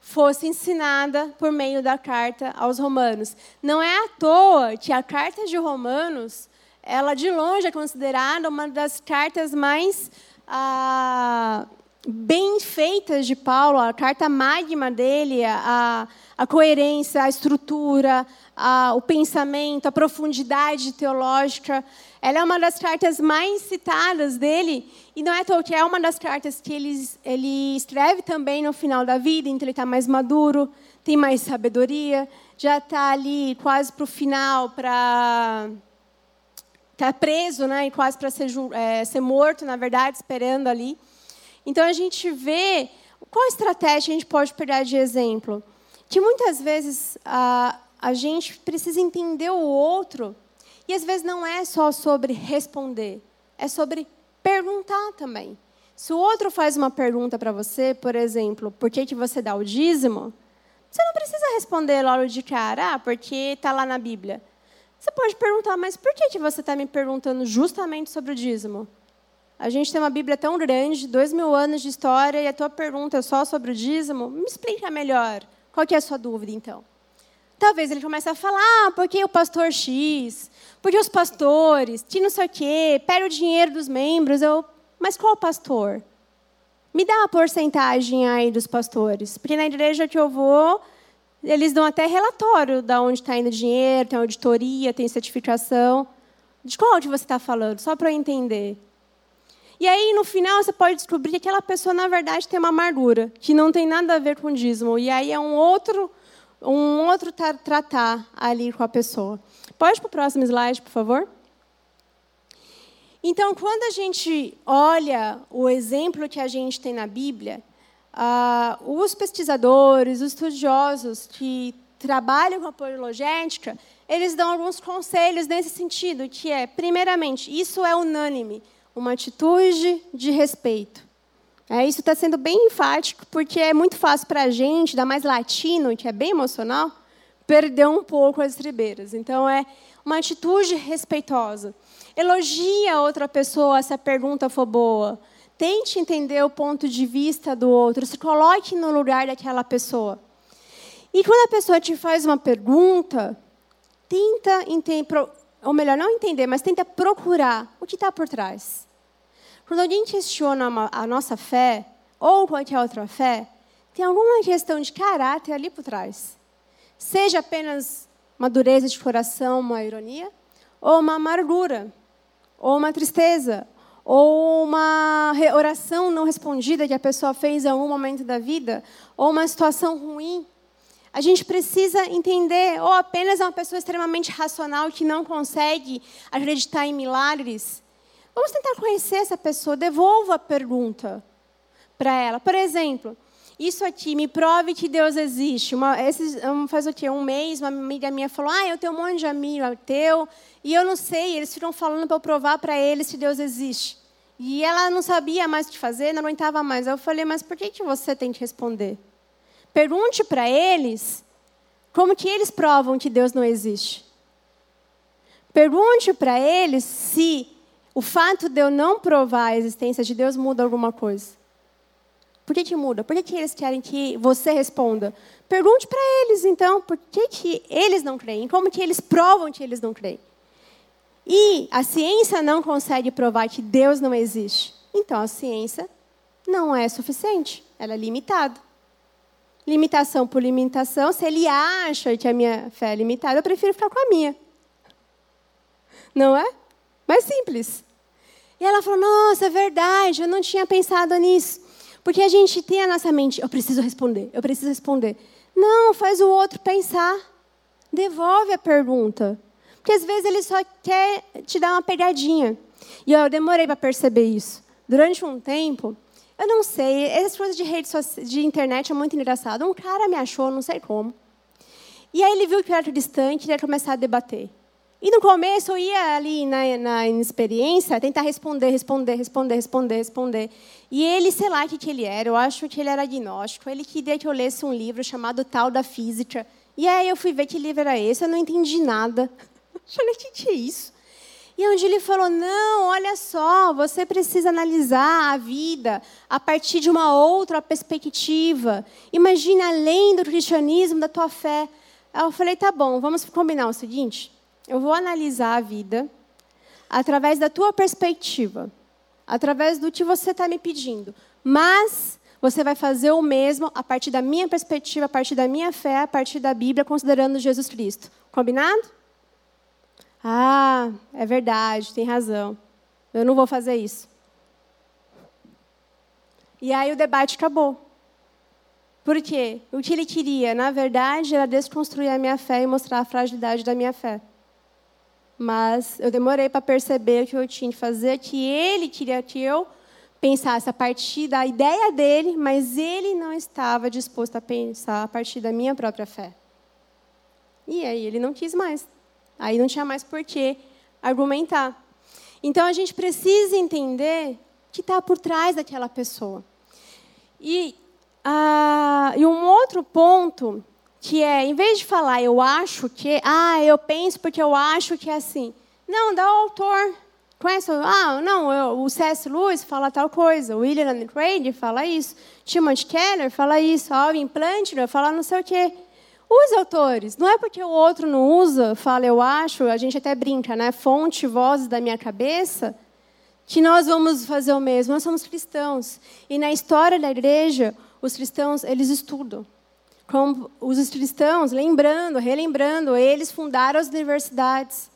fosse ensinada por meio da carta aos romanos. Não é à toa que a carta de Romanos ela de longe é considerada uma das cartas mais ah, bem feitas de Paulo, a carta magma dele, a, a coerência, a estrutura, a, o pensamento, a profundidade teológica. Ela é uma das cartas mais citadas dele, e não é que é uma das cartas que ele, ele escreve também no final da vida, então ele está mais maduro, tem mais sabedoria, já está ali quase para o final, para está preso, né, e quase para ser, é, ser morto, na verdade, esperando ali. Então a gente vê qual estratégia a gente pode pegar de exemplo, que muitas vezes a, a gente precisa entender o outro e às vezes não é só sobre responder, é sobre perguntar também. Se o outro faz uma pergunta para você, por exemplo, por que, que você dá o dízimo, você não precisa responder logo de cara, ah, porque está lá na Bíblia. Você pode perguntar, mas por que, que você está me perguntando justamente sobre o dízimo? A gente tem uma Bíblia tão grande, dois mil anos de história, e a tua pergunta é só sobre o dízimo? Me explica melhor. Qual que é a sua dúvida, então? Talvez ele comece a falar, ah, porque o pastor X, porque os pastores, que não sei o quê, pega o dinheiro dos membros. Eu, mas qual pastor? Me dá a porcentagem aí dos pastores. Porque na igreja que eu vou, eles dão até relatório de onde está indo o dinheiro, tem auditoria, tem certificação. De qual que você está falando? Só para eu entender. E aí, no final, você pode descobrir que aquela pessoa, na verdade, tem uma amargura, que não tem nada a ver com o dízimo. E aí é um outro, um outro tratar ali com a pessoa. Pode para o próximo slide, por favor? Então, quando a gente olha o exemplo que a gente tem na Bíblia, ah, os pesquisadores, os estudiosos que trabalham com a apologética, eles dão alguns conselhos nesse sentido, que é, primeiramente, isso é unânime, uma atitude de respeito. É, isso está sendo bem enfático, porque é muito fácil para a gente, ainda mais latino, que é bem emocional, perder um pouco as tribeiras. Então, é uma atitude respeitosa. Elogia outra pessoa se a pergunta for boa. Tente entender o ponto de vista do outro, se coloque no lugar daquela pessoa. E quando a pessoa te faz uma pergunta, tenta entender, ou melhor, não entender, mas tenta procurar o que está por trás. Quando alguém questiona a nossa fé, ou qualquer outra fé, tem alguma questão de caráter ali por trás. Seja apenas uma dureza de coração, uma ironia, ou uma amargura, ou uma tristeza, ou uma oração não respondida que a pessoa fez em algum momento da vida, ou uma situação ruim. A gente precisa entender, ou apenas é uma pessoa extremamente racional que não consegue acreditar em milagres. Vamos tentar conhecer essa pessoa, devolva a pergunta para ela. Por exemplo, isso aqui, me prove que Deus existe. Uma, esses, faz o quê? Um mês, uma amiga minha falou, ah, eu tenho um monte de amigo teu, e eu não sei, eles ficam falando para eu provar para eles que Deus existe. E ela não sabia mais o que fazer, não aguentava mais. Eu falei, mas por que, que você tem que responder? Pergunte para eles como que eles provam que Deus não existe. Pergunte para eles se o fato de eu não provar a existência de Deus muda alguma coisa. Por que, que muda? Por que, que eles querem que você responda? Pergunte para eles, então, por que, que eles não creem? Como que eles provam que eles não creem? E a ciência não consegue provar que Deus não existe. Então, a ciência não é suficiente. Ela é limitada. Limitação por limitação. Se ele acha que a minha fé é limitada, eu prefiro ficar com a minha. Não é? Mais simples. E ela falou: Nossa, é verdade, eu não tinha pensado nisso. Porque a gente tem a nossa mente, eu preciso responder, eu preciso responder. Não, faz o outro pensar. Devolve a pergunta. Porque às vezes ele só quer te dar uma pegadinha. E eu demorei para perceber isso. Durante um tempo, eu não sei, essas coisas de rede de internet é muito engraçado. Um cara me achou, não sei como. E aí ele viu que eu era distante e ia começar a debater. E no começo eu ia ali na, na experiência tentar responder, responder, responder, responder, responder. E ele, sei lá o que, que ele era, eu acho que ele era agnóstico. Ele queria que eu lesse um livro chamado Tal da Física. E aí eu fui ver que livro era esse, eu não entendi nada. Eu falei, o que, que é isso? E onde ele falou: não, olha só, você precisa analisar a vida a partir de uma outra perspectiva. Imagine além do cristianismo, da tua fé. Aí eu falei: tá bom, vamos combinar o seguinte. Eu vou analisar a vida através da tua perspectiva, através do que você está me pedindo. Mas você vai fazer o mesmo a partir da minha perspectiva, a partir da minha fé, a partir da Bíblia, considerando Jesus Cristo. Combinado? Ah, é verdade, tem razão. Eu não vou fazer isso. E aí o debate acabou. Por quê? O que ele queria, na verdade, era desconstruir a minha fé e mostrar a fragilidade da minha fé. Mas eu demorei para perceber o que eu tinha que fazer, que ele queria que eu pensasse a partir da ideia dele, mas ele não estava disposto a pensar a partir da minha própria fé. E aí ele não quis mais. Aí não tinha mais por que argumentar. Então a gente precisa entender o que está por trás daquela pessoa. E, e um outro ponto que é, em vez de falar eu acho que, ah, eu penso porque eu acho que é assim. Não, dá o autor. Conhece? Ah, não, eu, o C.S. Lewis fala tal coisa, o William Craig fala isso, Timothy Keller fala isso, Alvin Plantner fala não sei o quê. Os autores, não é porque o outro não usa, fala eu acho, a gente até brinca, né? Fonte, vozes da minha cabeça, que nós vamos fazer o mesmo. Nós somos cristãos. E na história da igreja, os cristãos, eles estudam como os cristãos, lembrando, relembrando, eles fundaram as universidades.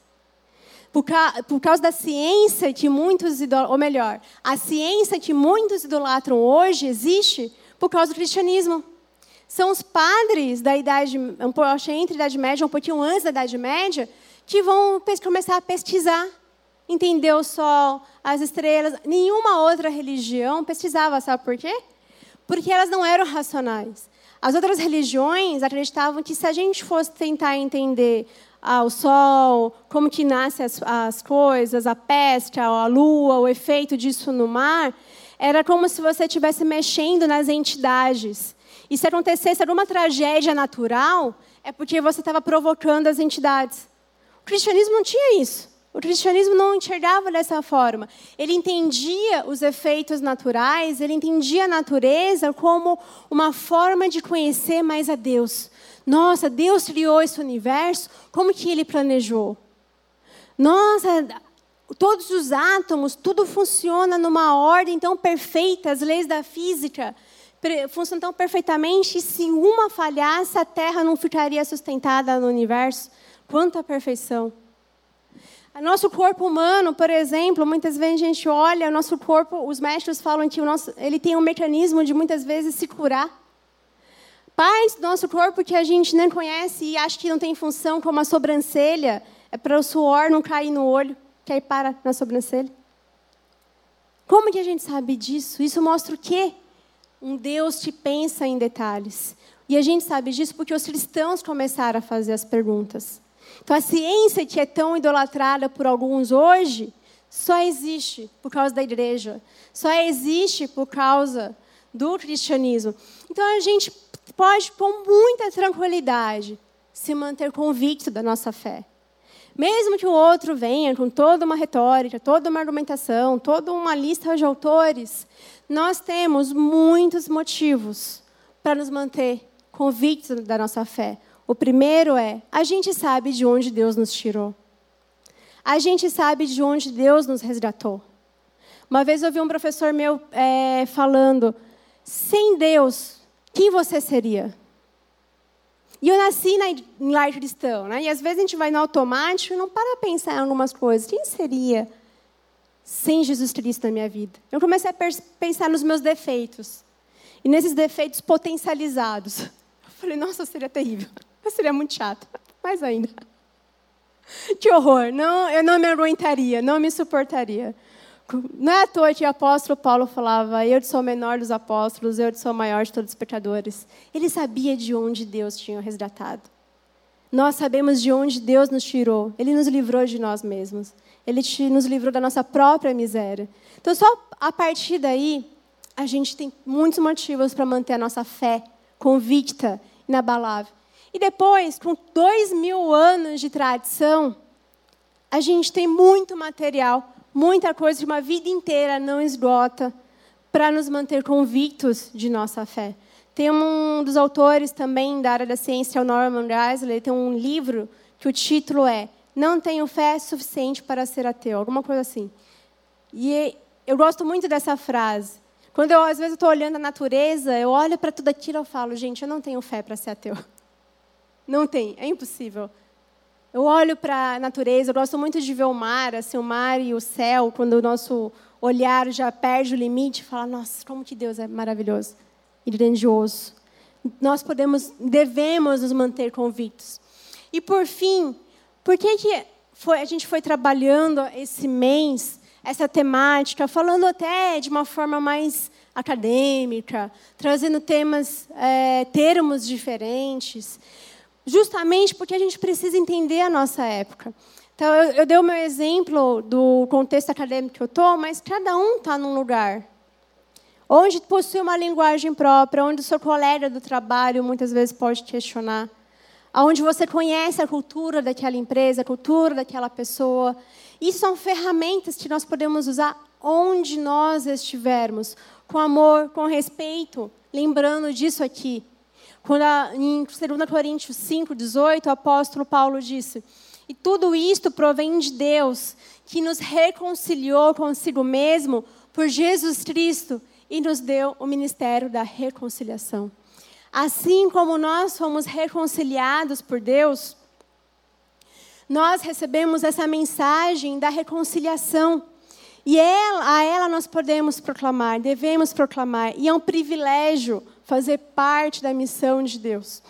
Por, ca por causa da ciência que muitos idolatram, ou melhor, a ciência que muitos idolatram hoje existe por causa do cristianismo. São os padres da idade, um acho entre a idade média, um pouquinho antes da idade média, que vão começar a pesquisar, entender o sol, as estrelas. Nenhuma outra religião pesquisava, sabe por quê? Porque elas não eram racionais. As outras religiões acreditavam que se a gente fosse tentar entender ah, o sol, como que nascem as, as coisas, a peste, a lua, o efeito disso no mar, era como se você estivesse mexendo nas entidades. E se acontecesse alguma tragédia natural, é porque você estava provocando as entidades. O cristianismo não tinha isso. O cristianismo não enxergava dessa forma. Ele entendia os efeitos naturais, ele entendia a natureza como uma forma de conhecer mais a Deus. Nossa, Deus criou esse universo, como que ele planejou? Nossa, todos os átomos, tudo funciona numa ordem tão perfeita, as leis da física funcionam tão perfeitamente, se uma falhasse, a Terra não ficaria sustentada no universo. Quanta perfeição! Nosso corpo humano, por exemplo, muitas vezes a gente olha o nosso corpo, os médicos falam que o nosso, ele tem um mecanismo de muitas vezes se curar. Partes do nosso corpo que a gente nem conhece e acha que não tem função, como a sobrancelha, é para o suor não cair no olho, que aí para na sobrancelha. Como que a gente sabe disso? Isso mostra o quê? Um Deus que pensa em detalhes. E a gente sabe disso porque os cristãos começaram a fazer as perguntas. Então, a ciência que é tão idolatrada por alguns hoje só existe por causa da igreja, só existe por causa do cristianismo. Então, a gente pode, com muita tranquilidade, se manter convicto da nossa fé. Mesmo que o outro venha com toda uma retórica, toda uma argumentação, toda uma lista de autores, nós temos muitos motivos para nos manter convictos da nossa fé. O primeiro é: a gente sabe de onde Deus nos tirou. A gente sabe de onde Deus nos resgatou. Uma vez eu ouvi um professor meu é, falando: sem Deus, quem você seria? E eu nasci na, em lar cristão, né? E às vezes a gente vai no automático e não para pensar em algumas coisas. Quem seria sem Jesus Cristo na minha vida? Eu comecei a pensar nos meus defeitos. E nesses defeitos potencializados. Eu falei, nossa, seria terrível. Eu seria muito chato. Mais ainda. Que horror. Não, eu não me aguentaria, não me suportaria. Não é à toa que o apóstolo Paulo falava: Eu sou o menor dos apóstolos, eu sou o maior de todos os pecadores. Ele sabia de onde Deus tinha resgatado. Nós sabemos de onde Deus nos tirou. Ele nos livrou de nós mesmos. Ele nos livrou da nossa própria miséria. Então, só a partir daí, a gente tem muitos motivos para manter a nossa fé convicta, inabalável. E depois, com dois mil anos de tradição, a gente tem muito material muita coisa de uma vida inteira não esgota para nos manter convictos de nossa fé. Tem um dos autores também da área da ciência, o Norman Geisler, tem um livro que o título é Não tenho fé suficiente para ser ateu, alguma coisa assim. E eu gosto muito dessa frase. Quando eu, às vezes, estou olhando a natureza, eu olho para tudo aquilo e falo, gente, eu não tenho fé para ser ateu. Não tem, é impossível. Eu olho para a natureza, eu gosto muito de ver o mar, assim, o mar e o céu, quando o nosso olhar já perde o limite, fala, nossa, como que Deus é maravilhoso e grandioso. Nós podemos, devemos nos manter convictos. E por fim, por que, que foi, a gente foi trabalhando esse mês, essa temática, falando até de uma forma mais acadêmica, trazendo temas, é, termos diferentes justamente porque a gente precisa entender a nossa época. Então, eu, eu dei o meu exemplo do contexto acadêmico que eu estou, mas cada um está num lugar. Onde possui uma linguagem própria, onde o seu colega do trabalho muitas vezes pode questionar. Onde você conhece a cultura daquela empresa, a cultura daquela pessoa. Isso são ferramentas que nós podemos usar onde nós estivermos, com amor, com respeito, lembrando disso aqui. Quando a, em 2 Coríntios 5, 18, o apóstolo Paulo disse: E tudo isto provém de Deus, que nos reconciliou consigo mesmo por Jesus Cristo e nos deu o ministério da reconciliação. Assim como nós fomos reconciliados por Deus, nós recebemos essa mensagem da reconciliação. E ela, a ela nós podemos proclamar, devemos proclamar. E é um privilégio fazer parte da missão de Deus.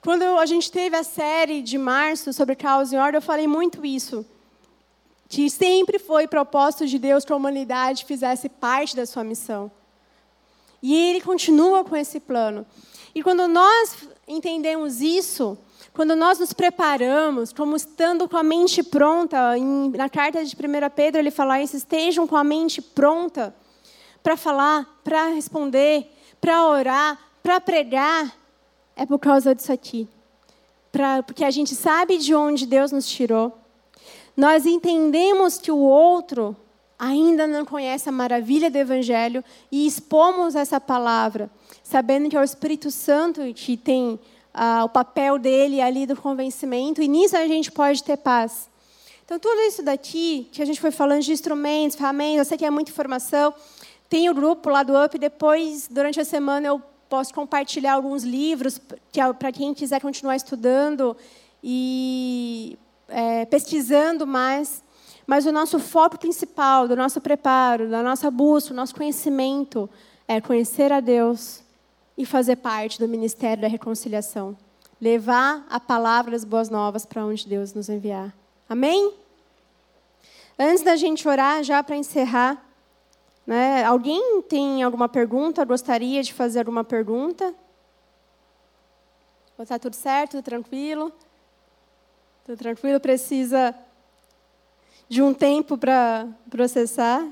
Quando a gente teve a série de março sobre caos e ordem, eu falei muito isso. Que sempre foi propósito de Deus que a humanidade fizesse parte da sua missão. E Ele continua com esse plano. E quando nós entendemos isso, quando nós nos preparamos, como estando com a mente pronta, em, na carta de 1 Pedro ele fala isso, estejam com a mente pronta para falar, para responder, para orar, para pregar, é por causa disso aqui. Pra, porque a gente sabe de onde Deus nos tirou. Nós entendemos que o outro ainda não conhece a maravilha do Evangelho e expomos essa palavra, sabendo que é o Espírito Santo que tem ah, o papel dele ali do convencimento, e nisso a gente pode ter paz. Então, tudo isso daqui, que a gente foi falando de instrumentos, ferramentas, eu sei que é muita informação, tem o grupo lá do UP, depois, durante a semana, eu posso compartilhar alguns livros para quem quiser continuar estudando e é, pesquisando mais. Mas o nosso foco principal, do nosso preparo, da nossa busca, do nosso conhecimento, é conhecer a Deus e fazer parte do ministério da reconciliação. Levar a palavra das boas novas para onde Deus nos enviar. Amém? Antes da gente orar, já para encerrar, né? Alguém tem alguma pergunta? Gostaria de fazer alguma pergunta? Está tudo certo? Tudo tranquilo? Tudo tranquilo? Precisa de um tempo para processar?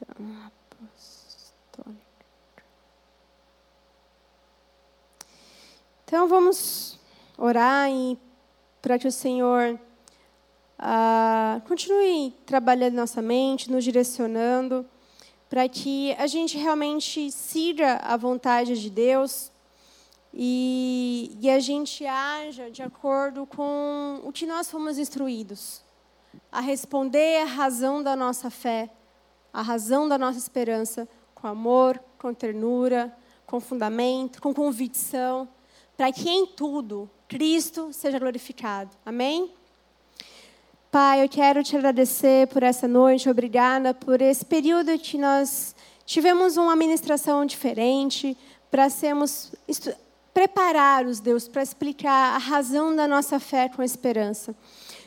Então, então vamos orar e para que o Senhor ah, continue trabalhando nossa mente, nos direcionando, para que a gente realmente siga a vontade de Deus e, e a gente haja de acordo com o que nós fomos instruídos, a responder a razão da nossa fé, a razão da nossa esperança, com amor, com ternura, com fundamento, com convicção, para que em tudo Cristo seja glorificado. Amém? Pai, eu quero te agradecer por essa noite, obrigada por esse período que nós tivemos uma ministração diferente, para sermos preparados, Deus, para explicar a razão da nossa fé com esperança.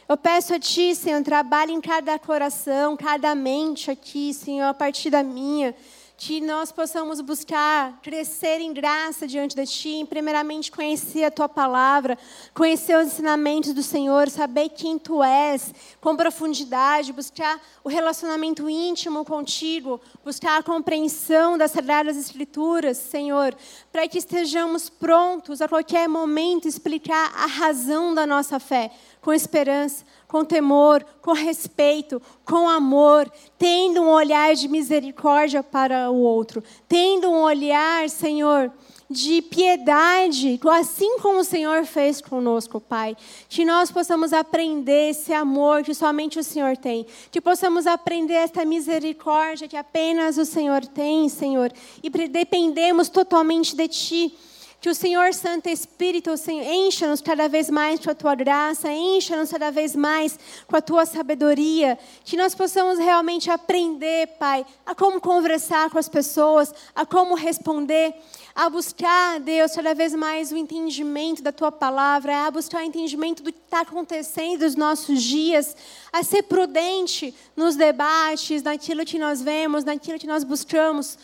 Eu peço a Ti, Senhor, trabalhe em cada coração, cada mente aqui, Senhor, a partir da minha que nós possamos buscar crescer em graça diante de Ti, primeiramente conhecer a Tua palavra, conhecer os ensinamentos do Senhor, saber quem Tu és, com profundidade, buscar o relacionamento íntimo contigo, buscar a compreensão das Sagradas Escrituras, Senhor, para que estejamos prontos a qualquer momento explicar a razão da nossa fé, com esperança, com temor, com respeito, com amor, tendo um olhar de misericórdia para o outro, tendo um olhar, Senhor, de piedade, assim como o Senhor fez conosco, Pai. Que nós possamos aprender esse amor que somente o Senhor tem. Que possamos aprender esta misericórdia que apenas o Senhor tem, Senhor. E dependemos totalmente de Ti. Que o Senhor Santo Espírito encha-nos cada vez mais com a tua graça, encha-nos cada vez mais com a tua sabedoria. Que nós possamos realmente aprender, Pai, a como conversar com as pessoas, a como responder, a buscar, Deus, cada vez mais o entendimento da tua palavra, a buscar o entendimento do que está acontecendo nos nossos dias, a ser prudente nos debates, naquilo que nós vemos, naquilo que nós buscamos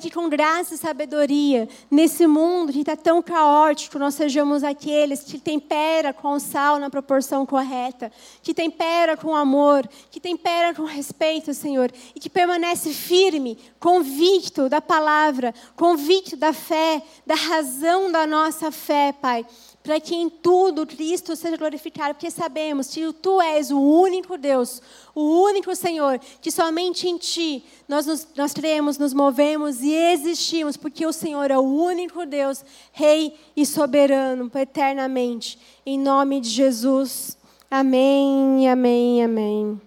que com graça e sabedoria, nesse mundo que está tão caótico, nós sejamos aqueles que tempera com o sal na proporção correta, que tempera com amor, que tempera com respeito, Senhor, e que permanece firme, convicto da palavra, convicto da fé, da razão da nossa fé, Pai para que em tudo Cristo seja glorificado, porque sabemos que tu és o único Deus, o único Senhor, que somente em ti nós, nos, nós cremos, nos movemos e existimos, porque o Senhor é o único Deus, Rei e soberano, eternamente. Em nome de Jesus. Amém, amém, amém.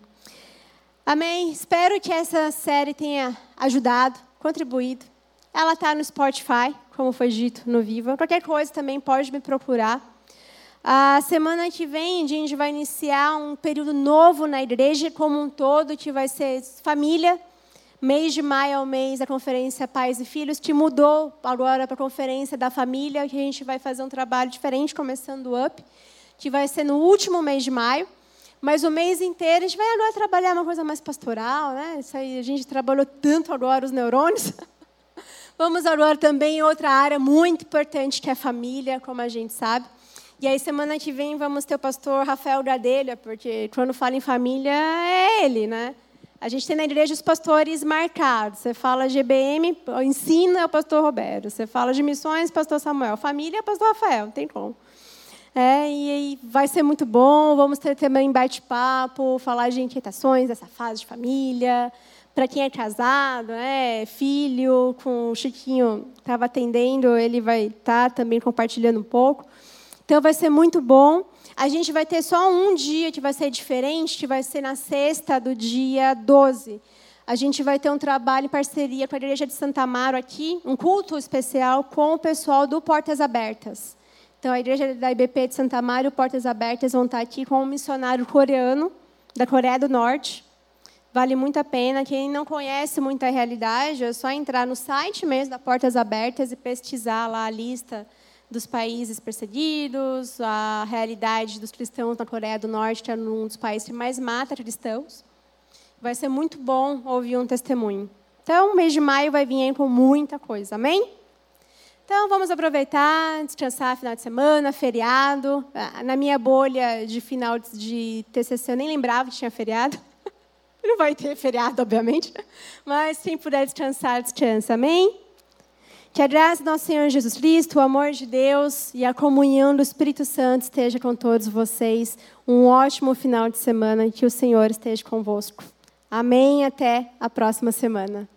Amém. Espero que essa série tenha ajudado, contribuído. Ela está no Spotify como foi dito no Viva. Qualquer coisa também pode me procurar. A semana que vem a gente vai iniciar um período novo na igreja como um todo, que vai ser família. Mês de maio é o mês da conferência Pais e Filhos, que mudou agora para a conferência da família, que a gente vai fazer um trabalho diferente, começando o UP, que vai ser no último mês de maio. Mas o mês inteiro a gente vai agora trabalhar uma coisa mais pastoral, né? Isso aí a gente trabalhou tanto agora os neurônios. Vamos agora também em outra área muito importante, que é a família, como a gente sabe. E aí, semana que vem, vamos ter o pastor Rafael Gadelha, porque quando fala em família, é ele, né? A gente tem na igreja os pastores marcados. Você fala GBM, ensina o pastor Roberto. Você fala de missões, pastor Samuel. Família, pastor Rafael, não tem como. É, e, vai ser muito bom. Vamos ter também bate-papo, falar de inquietações dessa fase de família para quem é casado, né, filho, com o Chiquinho estava atendendo, ele vai estar tá também compartilhando um pouco. Então vai ser muito bom. A gente vai ter só um dia que vai ser diferente, que vai ser na sexta do dia 12. A gente vai ter um trabalho em parceria com a Igreja de Santa Amaro aqui, um culto especial com o pessoal do Portas Abertas. Então, a Igreja da IBP de Santa Amaro e Portas Abertas vão estar aqui com um missionário coreano, da Coreia do Norte, Vale muito a pena. Quem não conhece muito a realidade, é só entrar no site mesmo da Portas Abertas e pesquisar lá a lista dos países perseguidos, a realidade dos cristãos na Coreia do Norte, que é um dos países que mais mata cristãos. Vai ser muito bom ouvir um testemunho. Então, o mês de maio vai vir aí com muita coisa, amém? Então, vamos aproveitar, descansar final de semana, feriado. Ah, na minha bolha de final de TCC, eu nem lembrava que tinha feriado. Não vai ter feriado, obviamente. Mas quem puder descansar, descansa. Amém? Que a graça do nosso Senhor Jesus Cristo, o amor de Deus e a comunhão do Espírito Santo esteja com todos vocês. Um ótimo final de semana e que o Senhor esteja convosco. Amém. Até a próxima semana.